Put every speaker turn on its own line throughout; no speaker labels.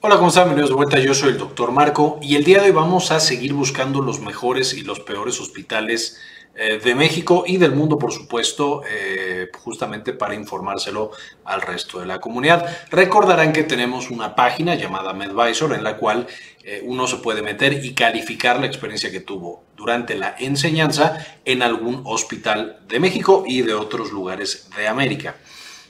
Hola, ¿cómo están? Bienvenidos de vuelta. Yo soy el doctor Marco y el día de hoy vamos a seguir buscando los mejores y los peores hospitales eh, de México y del mundo, por supuesto, eh, justamente para informárselo al resto de la comunidad. Recordarán que tenemos una página llamada MedVisor en la cual eh, uno se puede meter y calificar la experiencia que tuvo durante la enseñanza en algún hospital de México y de otros lugares de América.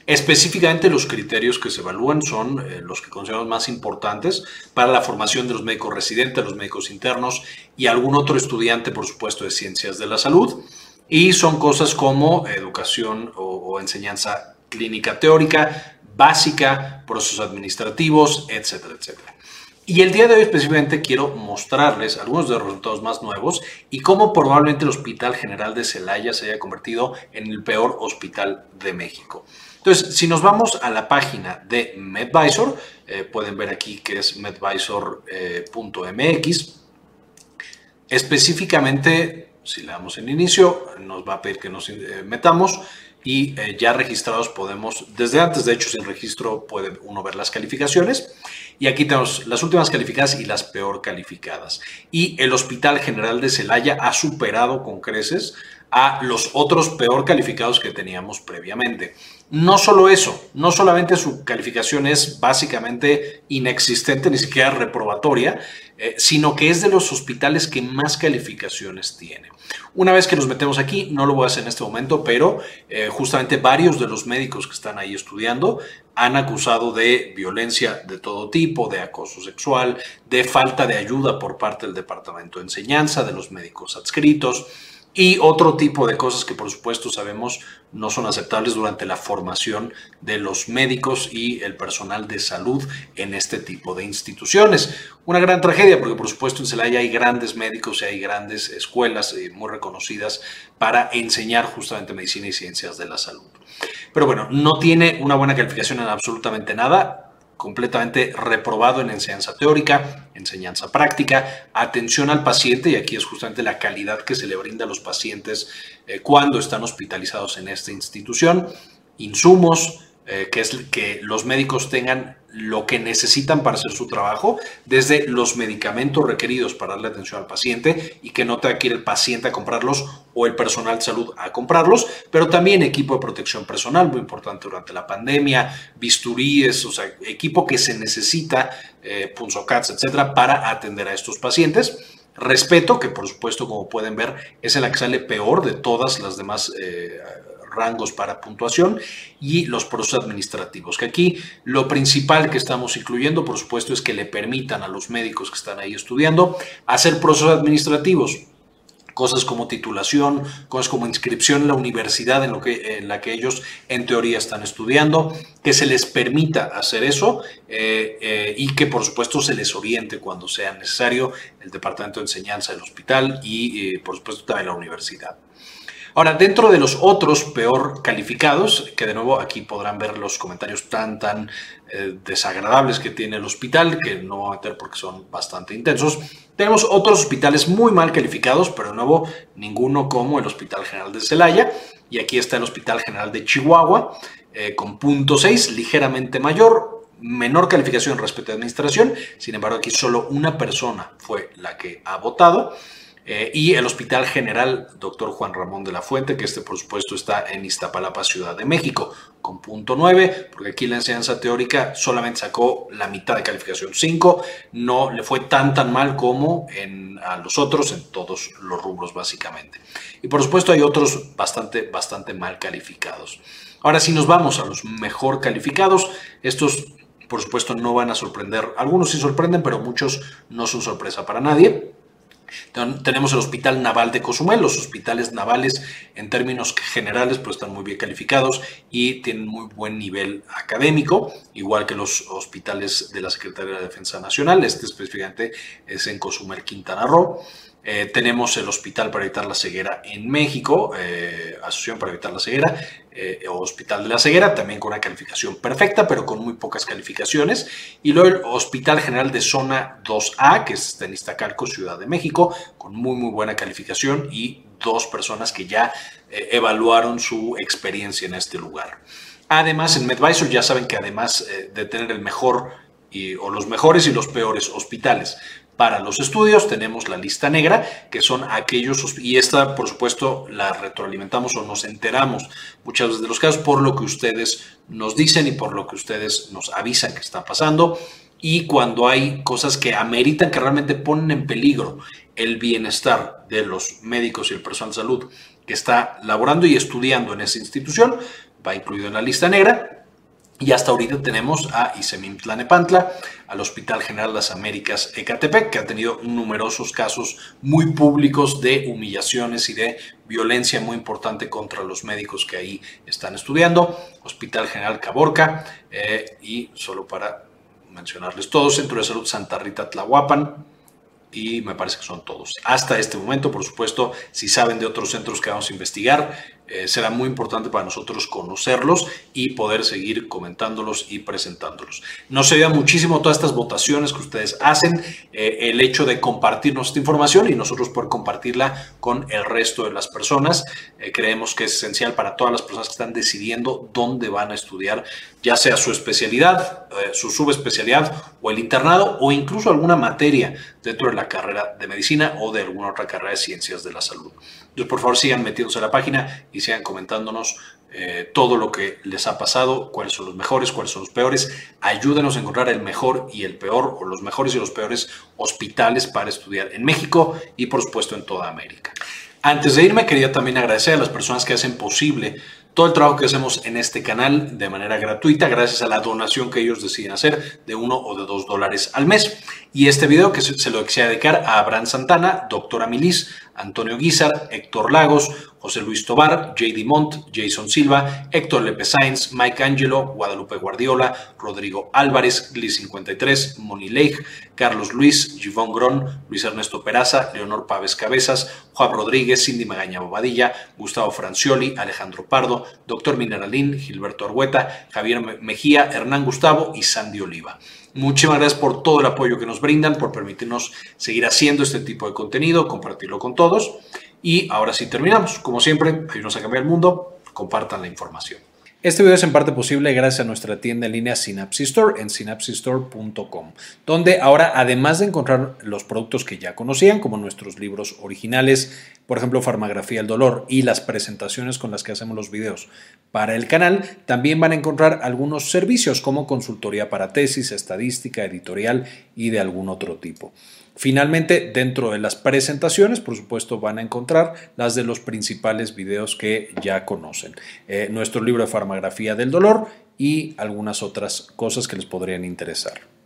Específicamente los criterios que se evalúan son eh, los que consideramos más importantes para la formación de los médicos residentes, los médicos internos y algún otro estudiante, por supuesto, de ciencias de la salud. Y son cosas como educación o, enseñanza clínica teórica, básica, procesos administrativos, etcétera, etcétera. Y el día de hoy específicamente quiero mostrarles algunos de los resultados más nuevos y cómo probablemente el Hospital General de Celaya se haya convertido en el peor hospital de México. Entonces, si nos vamos a la página de MedVisor, eh, pueden ver aquí que es medvisor.mx. Específicamente, si le damos en inicio, nos va a pedir que nos eh, metamos y eh, ya registrados podemos, desde antes de hecho sin registro puede uno ver las calificaciones y aquí tenemos las últimas calificadas y las peor calificadas. Y el Hospital General de Celaya ha superado con creces a los otros peor calificados que teníamos previamente. No solo eso, no solamente su calificación es básicamente inexistente, ni siquiera reprobatoria, eh, sino que es de los hospitales que más calificaciones tiene. Una vez que nos metemos aquí, no lo voy a hacer en este momento, pero eh, justamente varios de los médicos que están ahí estudiando han acusado de violencia de todo tipo, de acoso sexual, de falta de ayuda por parte del Departamento de Enseñanza, de los médicos adscritos y otro tipo de cosas que por supuesto sabemos no son aceptables durante la formación de los médicos y el personal de salud en este tipo de instituciones. Una gran tragedia porque por supuesto en Celaya hay grandes médicos y hay grandes escuelas eh, muy reconocidas para enseñar justamente medicina y ciencias de la salud. Pero bueno, no tiene una buena calificación en absolutamente nada completamente reprobado en enseñanza teórica, enseñanza práctica, atención al paciente, y aquí es justamente la calidad que se le brinda a los pacientes eh, cuando están hospitalizados en esta institución, insumos, eh, que es que los médicos tengan lo que necesitan para hacer su trabajo, desde los medicamentos requeridos para darle atención al paciente y que no tenga que ir el paciente a comprarlos o el personal de salud a comprarlos, pero también equipo de protección personal, muy importante durante la pandemia, bisturíes, o sea, equipo que se necesita, eh, punzocats, etcétera, para atender a estos pacientes. Respeto, que por supuesto, como pueden ver, es en la que sale peor de todas las demás eh, rangos para puntuación y los procesos administrativos, que aquí lo principal que estamos incluyendo, por supuesto, es que le permitan a los médicos que están ahí estudiando hacer procesos administrativos cosas como titulación, cosas como inscripción en la universidad en, lo que, en la que ellos en teoría están estudiando, que se les permita hacer eso eh, eh, y que por supuesto se les oriente cuando sea necesario el departamento de enseñanza del hospital y eh, por supuesto también la universidad. Ahora, dentro de los otros peor calificados, que de nuevo aquí podrán ver los comentarios tan, tan eh, desagradables que tiene el hospital, que no voy a meter porque son bastante intensos, tenemos otros hospitales muy mal calificados, pero de nuevo ninguno como el Hospital General de Celaya. Y aquí está el Hospital General de Chihuahua, eh, con punto 6, ligeramente mayor, menor calificación respecto a administración. Sin embargo, aquí solo una persona fue la que ha votado. Eh, y el Hospital General Dr. Juan Ramón de la Fuente, que este por supuesto está en Iztapalapa, Ciudad de México, con punto 9, porque aquí la enseñanza teórica solamente sacó la mitad de calificación 5, no le fue tan tan mal como en, a los otros en todos los rubros básicamente. Y por supuesto hay otros bastante, bastante mal calificados. Ahora si nos vamos a los mejor calificados, estos por supuesto no van a sorprender, algunos sí sorprenden, pero muchos no son sorpresa para nadie. Tenemos el Hospital Naval de Cozumel. Los hospitales navales, en términos generales, pues están muy bien calificados y tienen muy buen nivel académico, igual que los hospitales de la Secretaría de Defensa Nacional. Este específicamente es en Cozumel, Quintana Roo. Eh, tenemos el Hospital para Evitar la Ceguera en México, eh, Asociación para Evitar la Ceguera, eh, Hospital de la Ceguera, también con una calificación perfecta, pero con muy pocas calificaciones. Y luego el Hospital General de Zona 2A, que es en Iztacalco, Ciudad de México, con muy, muy buena calificación y dos personas que ya evaluaron su experiencia en este lugar. Además, en MedVisor ya saben que además de tener el mejor o los mejores y los peores hospitales. Para los estudios tenemos la lista negra, que son aquellos, y esta por supuesto la retroalimentamos o nos enteramos muchas veces de los casos por lo que ustedes nos dicen y por lo que ustedes nos avisan que está pasando. Y cuando hay cosas que ameritan, que realmente ponen en peligro el bienestar de los médicos y el personal de salud que está laborando y estudiando en esa institución, va incluido en la lista negra. Y hasta ahorita tenemos a Tlanepantla, al Hospital General de las Américas Ecatepec, que ha tenido numerosos casos muy públicos de humillaciones y de violencia muy importante contra los médicos que ahí están estudiando. Hospital General Caborca eh, y solo para mencionarles todos, Centro de Salud Santa Rita Tlahuapan, y me parece que son todos. Hasta este momento, por supuesto, si saben de otros centros que vamos a investigar, eh, será muy importante para nosotros conocerlos y poder seguir comentándolos y presentándolos. Nos ayuda muchísimo todas estas votaciones que ustedes hacen, eh, el hecho de compartirnos esta información y nosotros poder compartirla con el resto de las personas. Eh, creemos que es esencial para todas las personas que están decidiendo dónde van a estudiar, ya sea su especialidad, su subespecialidad o el internado o incluso alguna materia dentro de la carrera de medicina o de alguna otra carrera de ciencias de la salud. Por favor, sigan metiéndose a la página sigan comentándonos eh, todo lo que les ha pasado, cuáles son los mejores, cuáles son los peores. Ayúdenos a encontrar el mejor y el peor, o los mejores y los peores hospitales para estudiar en México y, por supuesto, en toda América. Antes de irme, quería también agradecer a las personas que hacen posible todo el trabajo que hacemos en este canal de manera gratuita gracias a la donación que ellos deciden hacer de uno o de dos dólares al mes. Y este video que se lo quisiera dedicar a Abraham Santana, doctora Milis, Antonio Guizar, Héctor Lagos, José Luis Tobar, J.D. Montt, Jason Silva, Héctor Lepe Sainz, Mike Angelo, Guadalupe Guardiola, Rodrigo Álvarez, Gli53, Moni Leigh, Carlos Luis, Givón Gron, Luis Ernesto Peraza, Leonor Paves Cabezas, Juan Rodríguez, Cindy Magaña Bobadilla, Gustavo Francioli, Alejandro Pardo, Doctor Mineralín, Gilberto Argueta, Javier Mejía, Hernán Gustavo y Sandy Oliva. Muchísimas gracias por todo el apoyo que nos brindan, por permitirnos seguir haciendo este tipo de contenido, compartirlo con todos. Y ahora sí terminamos. Como siempre, ayúdenos a cambiar el mundo, compartan la información. Este video es en parte posible gracias a nuestra tienda en línea Synapsis Store en synapsistore.com, donde ahora además de encontrar los productos que ya conocían, como nuestros libros originales, por ejemplo Farmagrafía del Dolor y las presentaciones con las que hacemos los videos para el canal, también van a encontrar algunos servicios como consultoría para tesis, estadística, editorial y de algún otro tipo. Finalmente, dentro de las presentaciones, por supuesto, van a encontrar las de los principales videos que ya conocen. Eh, nuestro libro de del dolor y algunas otras cosas que les podrían interesar.